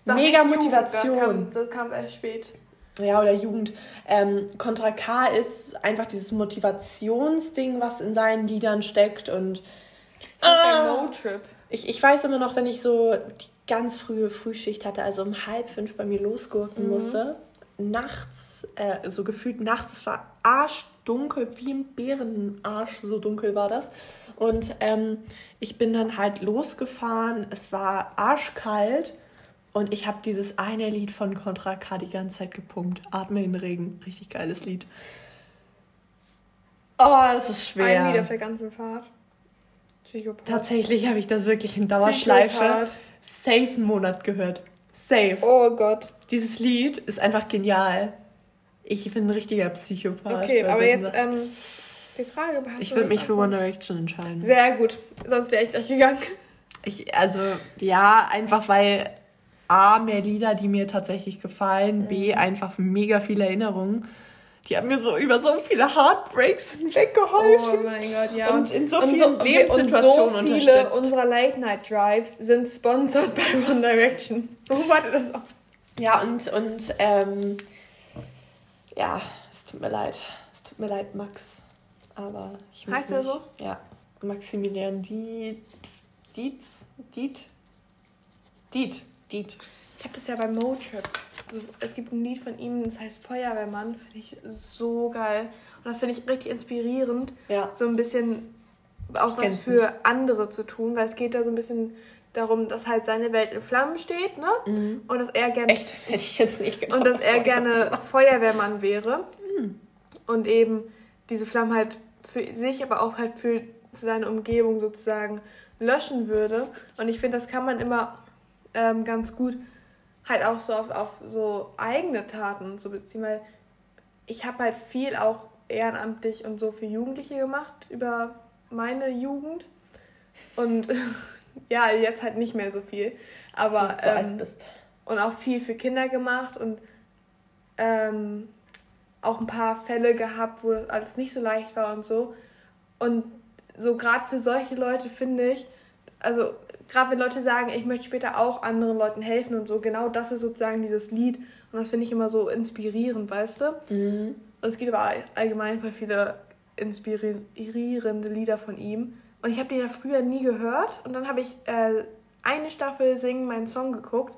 Sag mega Motivation. Das kam, erst spät. Ja, oder Jugend. Ähm, Contra K ist einfach dieses Motivationsding, was in seinen Liedern steckt und Das war Ah. No Trip. Ich, ich weiß immer noch, wenn ich so die ganz frühe Frühschicht hatte, also um halb fünf bei mir losgurken musste, nachts, äh, so gefühlt nachts, es war arschdunkel, wie im Bärenarsch, so dunkel war das. Und ähm, ich bin dann halt losgefahren, es war arschkalt und ich habe dieses eine Lied von Contra K die ganze Zeit gepumpt. Atme in den Regen, richtig geiles Lied. Oh, es ist schwer. Ein Lied auf der ganzen Fahrt. Psychopath. Tatsächlich habe ich das wirklich in Dauerschleife Psychopath. safe einen Monat gehört. Safe. Oh Gott. Dieses Lied ist einfach genial. Ich bin ein richtiger Psychopath. Okay, aber solchen jetzt Sachen. ähm, die Frage. hast ich würde mich für? One Direction entscheiden. Sehr gut. Sonst wäre ich gleich gegangen. Ich, also, ja, einfach weil A, mehr Lieder, die mir tatsächlich gefallen, B, Mhm. einfach mega viele Erinnerungen. Die haben mir so über so viele Heartbreaks hinweggeholfen. Oh mein Gott, ja. Und in so vielen so- Lebenssituationen und so viele unterstützt. unserer Late-Night-Drives sind sponsored bei One Direction. Warte, das auch. Ja, und, und ähm, ja, es tut mir leid. Es tut mir leid, Max. Aber ich muss Heißt er so? Ja, Maximilian Dietz. Dietz? Diet? Diet. Diet. Ich habe das ja bei Motrip. Also, es gibt ein Lied von ihm, das heißt Feuerwehrmann. Finde ich so geil. Und das finde ich richtig inspirierend. Ja. So ein bisschen auch was für andere zu tun, weil es geht da so ein bisschen darum, dass halt seine Welt in Flammen steht, ne? Mhm. Und dass er gerne Echt? Hätte ich jetzt nicht gedacht. und dass er gerne Feuerwehrmann wäre Hm. und eben diese Flammen halt für sich, aber auch halt für seine Umgebung sozusagen löschen würde. Und ich finde, das kann man immer ähm, ganz gut halt auch so auf, auf so eigene Taten so beziehen, weil ich habe halt viel auch ehrenamtlich und so für Jugendliche gemacht über meine Jugend und ja, jetzt halt nicht mehr so viel, aber alt ähm, bist. und auch viel für Kinder gemacht und ähm, auch ein paar Fälle gehabt, wo das alles nicht so leicht war und so. Und so gerade für solche Leute finde ich, also gerade wenn Leute sagen, ich möchte später auch anderen Leuten helfen und so, genau das ist sozusagen dieses Lied. Und das finde ich immer so inspirierend, weißt du? Mhm. Und es gibt aber all- allgemein voll viele inspirierende Lieder von ihm. Und ich habe die ja früher nie gehört. Und dann habe ich äh, eine Staffel Singen meinen Song geguckt.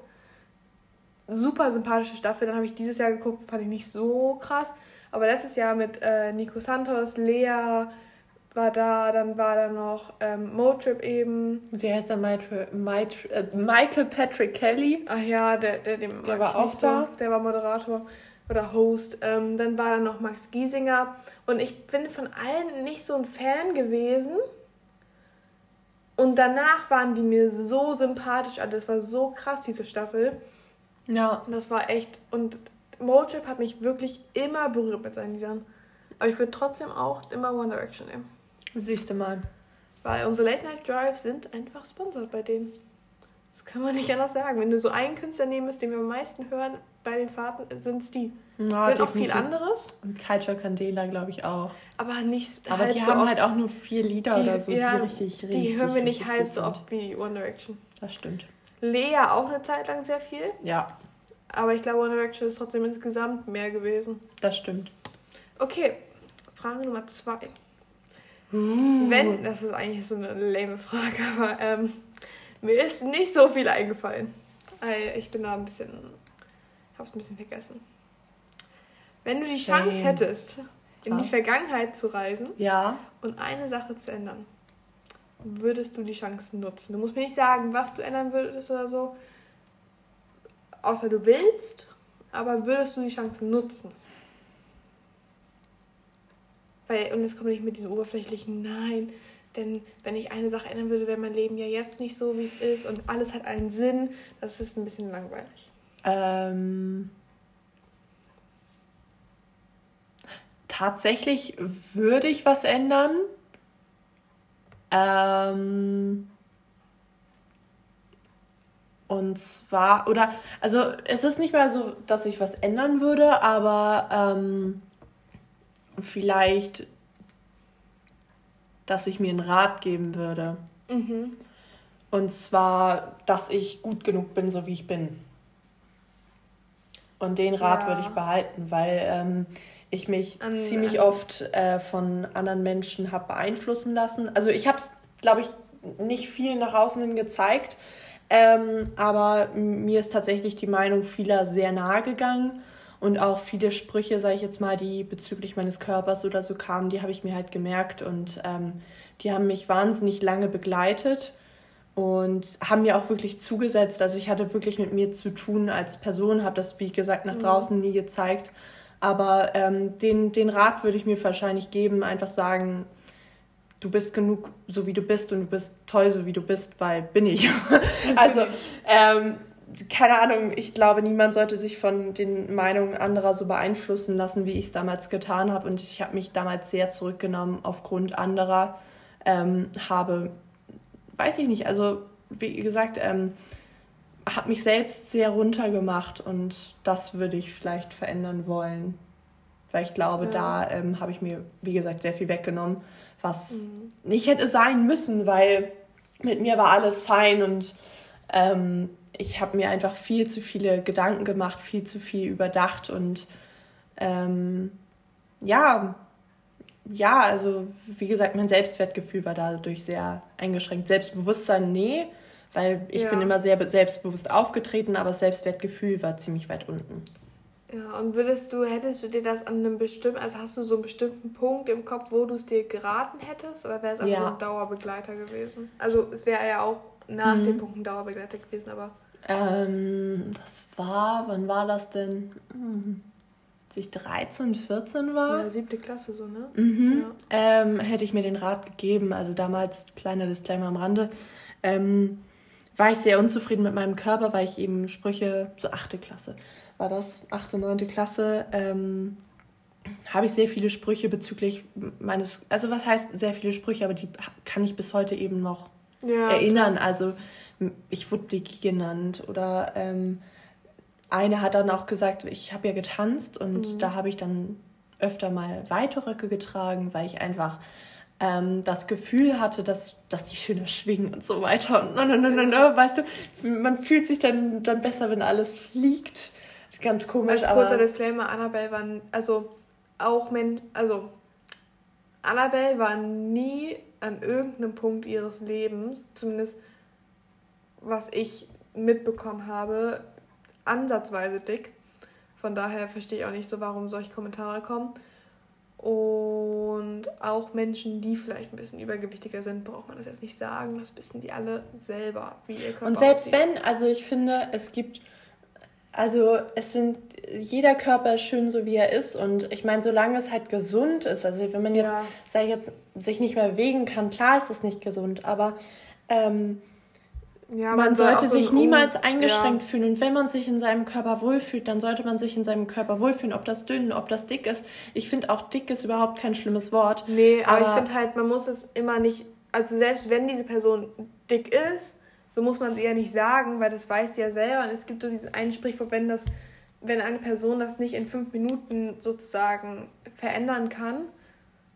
Super sympathische Staffel. Dann habe ich dieses Jahr geguckt, fand ich nicht so krass. Aber letztes Jahr mit äh, Nico Santos, Lea, war da, dann war da noch ähm, Motrip eben. Wie heißt der Michael, äh, Michael Patrick Kelly? Ach ja, der, der, dem der war auch da. So. Der war Moderator oder Host. Ähm, dann war da noch Max Giesinger. Und ich bin von allen nicht so ein Fan gewesen. Und danach waren die mir so sympathisch. Also das war so krass, diese Staffel. Ja. Und das war echt. Und Motrip hat mich wirklich immer berührt mit seinen Liedern. Aber ich würde trotzdem auch immer One Direction nehmen. Siehst du mal. Weil unsere Late Night Drives sind einfach sponsert bei denen. Das kann man nicht anders sagen. Wenn du so einen Künstler nehmen musst, den wir am meisten hören bei den Fahrten, sind es die. Ja, auch viel anderes. Und Culture Candela, glaube ich, auch. Aber nicht Aber die so haben halt auch nur vier Lieder die, oder so, ja, die richtig, richtig Die hören wir nicht halb so oft wie One Direction. Das stimmt. Lea auch eine Zeit lang sehr viel. Ja. Aber ich glaube, One Direction ist trotzdem insgesamt mehr gewesen. Das stimmt. Okay, Frage Nummer zwei. Uh. Wenn, das ist eigentlich so eine lame Frage, aber ähm, mir ist nicht so viel eingefallen. Ich bin da ein bisschen, hab's ein bisschen vergessen. Wenn du die Chance Shame. hättest, in ah. die Vergangenheit zu reisen ja. und eine Sache zu ändern, würdest du die Chance nutzen? Du musst mir nicht sagen, was du ändern würdest oder so, außer du willst, aber würdest du die Chance nutzen? Weil, und jetzt kommt nicht mit diesem oberflächlichen Nein, denn wenn ich eine Sache ändern würde, wäre mein Leben ja jetzt nicht so, wie es ist und alles hat einen Sinn. Das ist ein bisschen langweilig. Ähm, tatsächlich würde ich was ändern. Ähm, und zwar, oder, also es ist nicht mehr so, dass ich was ändern würde, aber ähm, vielleicht, dass ich mir einen Rat geben würde. Mhm. Und zwar, dass ich gut genug bin, so wie ich bin. Und den Rat ja. würde ich behalten, weil ähm, ich mich an, ziemlich an oft äh, von anderen Menschen habe beeinflussen lassen. Also ich habe es, glaube ich, nicht viel nach außen hin gezeigt, ähm, aber mir ist tatsächlich die Meinung vieler sehr nahe gegangen. Und auch viele Sprüche, sage ich jetzt mal, die bezüglich meines Körpers oder so kamen, die habe ich mir halt gemerkt und ähm, die haben mich wahnsinnig lange begleitet und haben mir auch wirklich zugesetzt. Also ich hatte wirklich mit mir zu tun als Person, habe das, wie gesagt, nach mhm. draußen nie gezeigt. Aber ähm, den, den Rat würde ich mir wahrscheinlich geben, einfach sagen, du bist genug, so wie du bist und du bist toll, so wie du bist, weil bin ich. also ähm, keine Ahnung, ich glaube, niemand sollte sich von den Meinungen anderer so beeinflussen lassen, wie ich es damals getan habe. Und ich habe mich damals sehr zurückgenommen aufgrund anderer. Ähm, habe, weiß ich nicht, also wie gesagt, ähm, habe mich selbst sehr runtergemacht und das würde ich vielleicht verändern wollen. Weil ich glaube, ja. da ähm, habe ich mir, wie gesagt, sehr viel weggenommen, was mhm. nicht hätte sein müssen, weil mit mir war alles fein und ähm, ich habe mir einfach viel zu viele Gedanken gemacht, viel zu viel überdacht und ähm, ja, ja, also wie gesagt, mein Selbstwertgefühl war dadurch sehr eingeschränkt. Selbstbewusstsein, nee, weil ich ja. bin immer sehr selbstbewusst aufgetreten, aber das Selbstwertgefühl war ziemlich weit unten. Ja, und würdest du, hättest du dir das an einem bestimmten, also hast du so einen bestimmten Punkt im Kopf, wo du es dir geraten hättest, oder wäre es einfach ja. ein Dauerbegleiter gewesen? Also es wäre ja auch nach mhm. dem Punkt ein Dauerbegleiter gewesen, aber. Ähm, das war, wann war das denn? Hm. Ich 13, 14 war. Ja, siebte Klasse so, ne? Mhm. Ja. Ähm, hätte ich mir den Rat gegeben. Also damals, kleiner Disclaimer am Rande, ähm, war ich sehr unzufrieden mit meinem Körper, weil ich eben Sprüche, so achte Klasse war das, achte, neunte Klasse, ähm, habe ich sehr viele Sprüche bezüglich meines, also was heißt sehr viele Sprüche, aber die kann ich bis heute eben noch ja, erinnern. Klar. Also ich wurde Dicky genannt oder ähm, eine hat dann auch gesagt, ich habe ja getanzt und mhm. da habe ich dann öfter mal weite Röcke getragen, weil ich einfach ähm, das Gefühl hatte, dass, dass die schöner schwingen und so weiter. Und no, no, no, no, no, weißt du, man fühlt sich dann, dann besser, wenn alles fliegt. Ganz komisch, Als kurzer Disclaimer, Annabelle war, also auch, men also Annabelle war nie an irgendeinem Punkt ihres Lebens, zumindest was ich mitbekommen habe, ansatzweise dick. Von daher verstehe ich auch nicht so, warum solche Kommentare kommen. Und auch Menschen, die vielleicht ein bisschen übergewichtiger sind, braucht man das jetzt nicht sagen. Das wissen die alle selber, wie ihr Körper Und selbst aussieht. wenn, also ich finde, es gibt, also es sind, jeder Körper ist schön so wie er ist. Und ich meine, solange es halt gesund ist, also wenn man jetzt, ja. sag ich jetzt, sich nicht mehr bewegen kann, klar ist das nicht gesund, aber ähm, ja, man, man sollte sich so niemals eingeschränkt ja. fühlen. Und wenn man sich in seinem Körper wohlfühlt, dann sollte man sich in seinem Körper wohlfühlen, ob das dünn, ob das dick ist. Ich finde auch dick ist überhaupt kein schlimmes Wort. Nee, aber, aber ich finde halt, man muss es immer nicht, also selbst wenn diese Person dick ist, so muss man es eher nicht sagen, weil das weiß sie ja selber. Und es gibt so dieses einen Sprichwort, wenn das, wenn eine Person das nicht in fünf Minuten sozusagen verändern kann,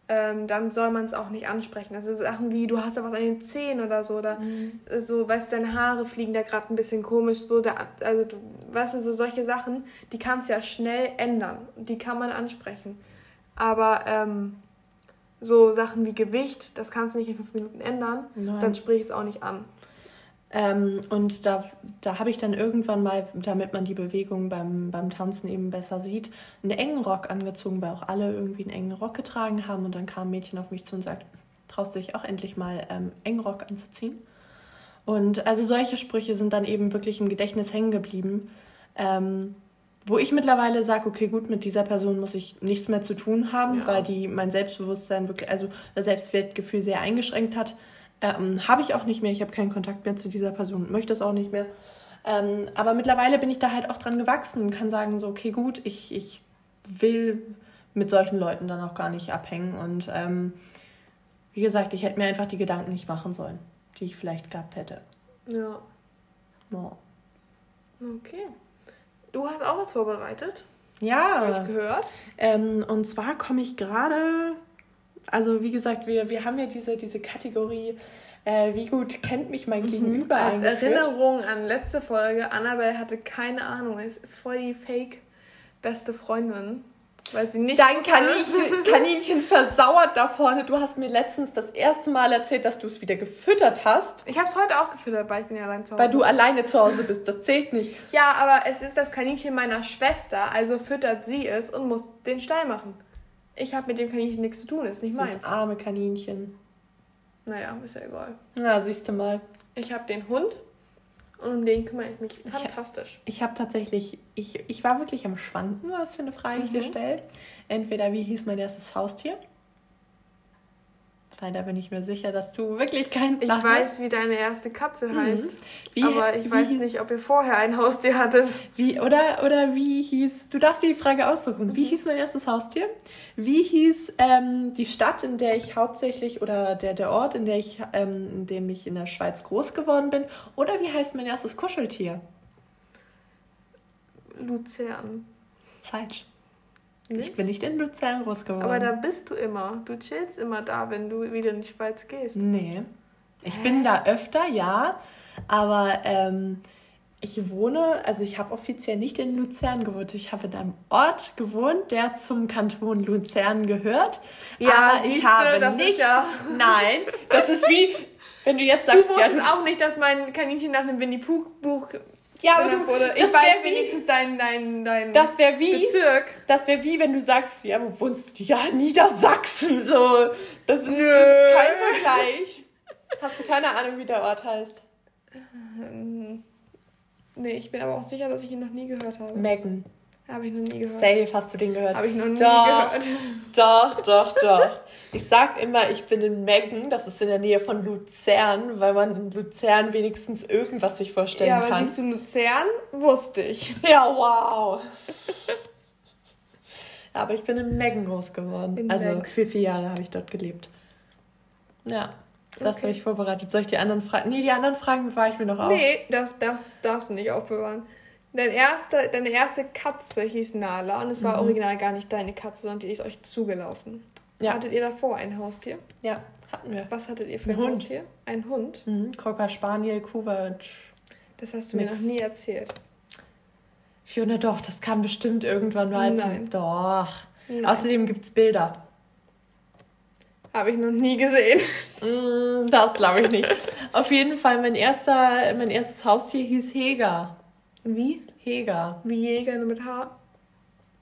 ähm, dann soll man es auch nicht ansprechen. Also Sachen wie, du hast da was an den Zähnen oder so, oder mhm. so, weißt du, deine Haare fliegen da gerade ein bisschen komisch, so, da, also du, weißt du, so solche Sachen, die kannst du ja schnell ändern, die kann man ansprechen. Aber ähm, so Sachen wie Gewicht, das kannst du nicht in fünf Minuten ändern, Nein. dann sprich es auch nicht an. Ähm, und da, da habe ich dann irgendwann mal, damit man die Bewegung beim, beim Tanzen eben besser sieht, einen engen Rock angezogen, weil auch alle irgendwie einen engen Rock getragen haben. Und dann kam ein Mädchen auf mich zu und sagt, traust du dich auch endlich mal ähm, engen Rock anzuziehen? Und also solche Sprüche sind dann eben wirklich im Gedächtnis hängen geblieben. Ähm, wo ich mittlerweile sage, okay, gut, mit dieser Person muss ich nichts mehr zu tun haben, ja. weil die mein Selbstbewusstsein wirklich, also das Selbstwertgefühl sehr eingeschränkt hat. Ähm, habe ich auch nicht mehr. Ich habe keinen Kontakt mehr zu dieser Person, möchte es auch nicht mehr. Ähm, aber mittlerweile bin ich da halt auch dran gewachsen und kann sagen, so, okay, gut, ich, ich will mit solchen Leuten dann auch gar nicht abhängen. Und ähm, wie gesagt, ich hätte mir einfach die Gedanken nicht machen sollen, die ich vielleicht gehabt hätte. Ja. ja. Okay. Du hast auch was vorbereitet? Ja. Habe ich gehört. Ähm, und zwar komme ich gerade also wie gesagt, wir, wir haben ja diese, diese Kategorie, äh, wie gut kennt mich mein mhm. Gegenüber Als eingeführt. Erinnerung an letzte Folge, Annabelle hatte keine Ahnung, ist voll die fake beste Freundin. Weil sie nicht Dein Kaninchen, Kaninchen versauert da vorne. Du hast mir letztens das erste Mal erzählt, dass du es wieder gefüttert hast. Ich habe es heute auch gefüttert, weil ich bin ja allein zu Hause. Weil du alleine zu Hause bist, das zählt nicht. Ja, aber es ist das Kaninchen meiner Schwester, also füttert sie es und muss den Stall machen. Ich habe mit dem Kaninchen nichts zu tun, ist nicht meins. Das arme Kaninchen. Naja, ist ja egal. Na, siehst du mal. Ich habe den Hund und um den kümmere ich mich fantastisch. Ich, ich habe tatsächlich, ich, ich war wirklich am Schwanken, was für eine Frage mhm. ich dir mhm. stelle. Entweder wie hieß mein erstes Haustier weil da bin ich mir sicher, dass du wirklich keinen Plan Ich weiß, hast. wie deine erste Katze mhm. heißt. Wie, aber ich weiß hieß, nicht, ob ihr vorher ein Haustier hattet. Wie, oder, oder wie hieß, du darfst dir die Frage aussuchen. Wie mhm. hieß mein erstes Haustier? Wie hieß ähm, die Stadt, in der ich hauptsächlich, oder der, der Ort, in, der ich, ähm, in dem ich in der Schweiz groß geworden bin? Oder wie heißt mein erstes Kuscheltier? Luzern. Falsch. Nicht? Ich bin nicht in Luzern groß geworden. Aber da bist du immer. Du chillst immer da, wenn du wieder in die Schweiz gehst. Nee. Ich Hä? bin da öfter, ja. Aber ähm, ich wohne, also ich habe offiziell nicht in Luzern gewohnt. Ich habe in einem Ort gewohnt, der zum Kanton Luzern gehört. Ja, aber ich habe du, nicht. Ja nein, das ist wie, wenn du jetzt sagst, du wusstest ja, auch nicht, dass mein Kaninchen nach einem Winnie Pooh Buch ja, aber du, wurde. Ich weiß wenigstens dein, dein, dein das wäre wie, Bezirk. Das wäre wie, wenn du sagst, ja, wo wohnst du? Ja, Niedersachsen, so. Das ist, das ist kein Vergleich. Hast du keine Ahnung, wie der Ort heißt? Ähm, nee, ich bin aber auch sicher, dass ich ihn noch nie gehört habe. Megan. Habe ich noch nie gehört. Safe hast du den gehört. Habe ich noch nie doch, gehört. Doch, doch, doch. Ich sag immer, ich bin in Meggen, das ist in der Nähe von Luzern, weil man in Luzern wenigstens irgendwas sich vorstellen kann. Ja, aber kann. siehst du Luzern? Wusste ich. Ja, wow. aber ich bin in Meggen groß geworden. In also Meggen. für vier Jahre habe ich dort gelebt. Ja. Das okay. habe ich vorbereitet. Soll ich die anderen Fragen? Nee, die anderen Fragen bewahre ich mir noch auf. Nee, das darfst du nicht aufbewahren. Dein erste, deine erste Katze hieß Nala und es war mhm. original gar nicht deine Katze, sondern die ist euch zugelaufen. Ja. Hattet ihr davor ein Haustier? Ja, hatten wir. Was hattet ihr für ein, ein Hund. Haustier? Ein Hund? Mhm. Cocker Spaniel, Kuwait. Das hast du Mix. mir noch nie erzählt. Fiona, doch, das kam bestimmt irgendwann mal. Nein. Doch. Nein. Außerdem gibt es Bilder. Habe ich noch nie gesehen. Mm, das glaube ich nicht. Auf jeden Fall, mein, erster, mein erstes Haustier hieß Heger. Wie? Heger. Wie Jäger nur mit H?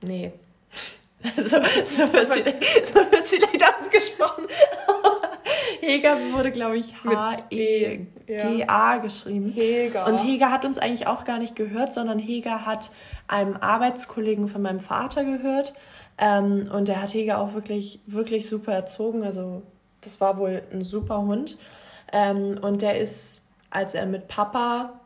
Nee. So, so wird sie, so wird sie ausgesprochen. Hega wurde, glaube ich, H-E-G-A geschrieben. Hega. Und Hega hat uns eigentlich auch gar nicht gehört, sondern Hega hat einem Arbeitskollegen von meinem Vater gehört. Ähm, und der hat Hega auch wirklich, wirklich super erzogen. Also das war wohl ein super Hund. Ähm, und der ist, als er mit Papa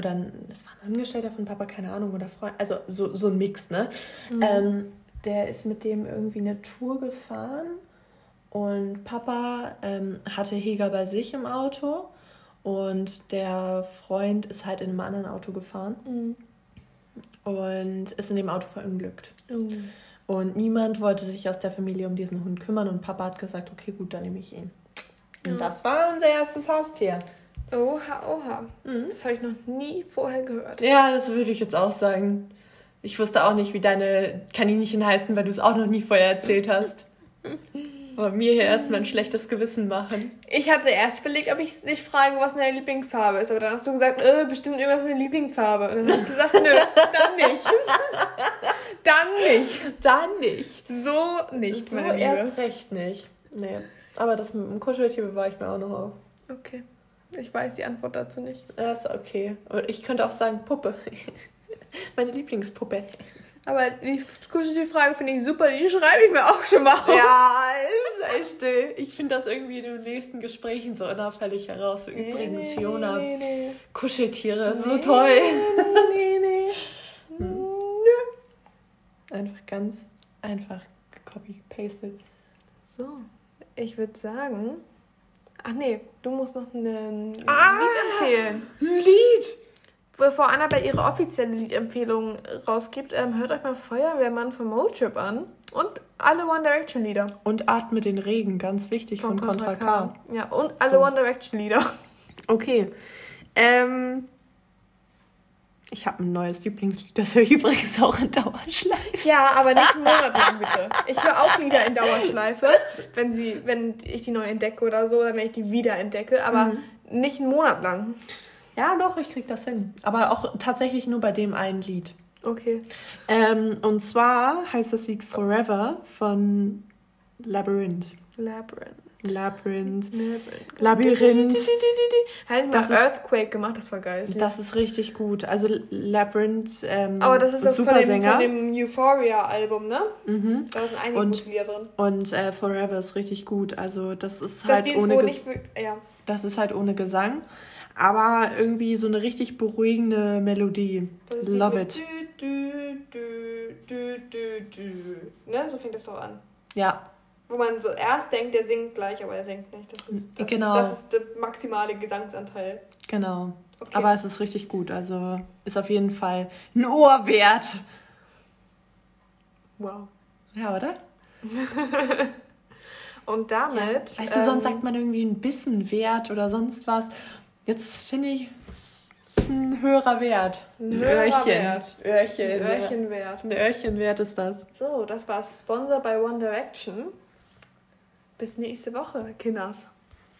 oder das war ein Angestellter von Papa, keine Ahnung, oder Freund, also so, so ein Mix, ne? Mhm. Ähm, der ist mit dem irgendwie eine Tour gefahren und Papa ähm, hatte Heger bei sich im Auto und der Freund ist halt in einem anderen Auto gefahren Mhm. und ist in dem Auto verunglückt. Oh. Und niemand wollte sich aus der Familie um diesen Hund kümmern und Papa hat gesagt, okay, gut, dann nehme ich ihn. Und Ja. das war unser erstes Haustier. Oha, oha. Mhm. Das habe ich noch nie vorher gehört. Ja, das würde ich jetzt auch sagen. Ich wusste auch nicht, wie deine Kaninchen heißen, weil du es auch noch nie vorher erzählt hast. Aber mir hier erstmal ein schlechtes Gewissen machen. Ich hatte erst überlegt, ob ich dich frage, was meine Lieblingsfarbe ist. Aber dann hast du gesagt, äh, bestimmt irgendwas mit Lieblingsfarbe. Und dann habe ich gesagt, nö, dann nicht. dann nicht. Dann nicht. So nicht, so meine Liebe. erst recht nicht. Nee. Aber das mit dem Kuscheltier bewahre ich mir auch noch auf. Okay. Ich weiß die Antwort dazu nicht. Das ist okay. Und ich könnte auch sagen Puppe. Meine Lieblingspuppe. Aber die Kuscheltierfrage finde ich super. Die schreibe ich mir auch schon mal auf. Ja, ist echt. äh, Ich finde das irgendwie in den nächsten Gesprächen so unauffällig heraus. So, Übrigens, Nee, Fiona, Nee, nee. Kuscheltiere, so Nee, toll. Nee, nee. Hm. Nö. Einfach ganz einfach copy-pasted. So, ich würde sagen. Ach nee, du musst noch ein Ah! Lied empfehlen. Lied! Bevor Annabelle ihre offizielle Liedempfehlung rausgibt, ähm, hört euch mal Feuerwehrmann von Motrip an. Und alle One Direction Lieder. Und Atme den Regen, ganz wichtig von, Contra K. Ja, und alle So. One Direction Lieder. Okay. Ähm, ich habe ein neues Lieblingslied, das höre ich übrigens auch in Dauerschleife. Ja, aber nicht einen Monat lang, bitte. Ich höre auch Lieder in Dauerschleife, wenn, sie, wenn ich die neu entdecke oder so, oder wenn ich die wieder entdecke, aber Mhm. nicht einen Monat lang. Ja, doch, ich krieg das hin. Aber auch tatsächlich nur bei dem einen Lied. Okay. Ähm, und zwar heißt das Lied Forever von Labyrinth. Labyrinth. Labyrinth. Labyrinth. Labyrinth. Hätten wir Das ist- Earthquake gemacht, das war geil. das ist richtig gut. Also Labyrinth, ähm, Aber das ist das von dem, von dem Euphoria-Album, ne? Mhm. Da sind einige Und- Lieder drin. Und äh, Forever ist richtig gut. Also das ist Ist das halt ohne wo Ges nicht wirklich. Ja. das ist halt ohne Gesang, aber irgendwie so eine richtig beruhigende Melodie. Ist Love it. dü, dü, dü. Ne? So fängt das doch an. Ja, Wo man so erst denkt, der singt gleich, aber er singt nicht. Das ist, das, Genau. das ist der maximale Gesangsanteil. genau. Okay. Aber es ist richtig gut. Also ist auf jeden Fall ein Ohr wert. wow. Ja, oder? Und damit. Weißt du, sonst ähm, sagt man irgendwie ein bisschen wert oder sonst was. Jetzt finde ich, es ist ein höherer Wert. Ein höherer Öhrchen. Wert. Öhrchen. ein ja. Öhrchen wert. Ein Öhrchen wert ist das. So, das war Sponsor bei One Direction. Bis nächste Woche, Kinders.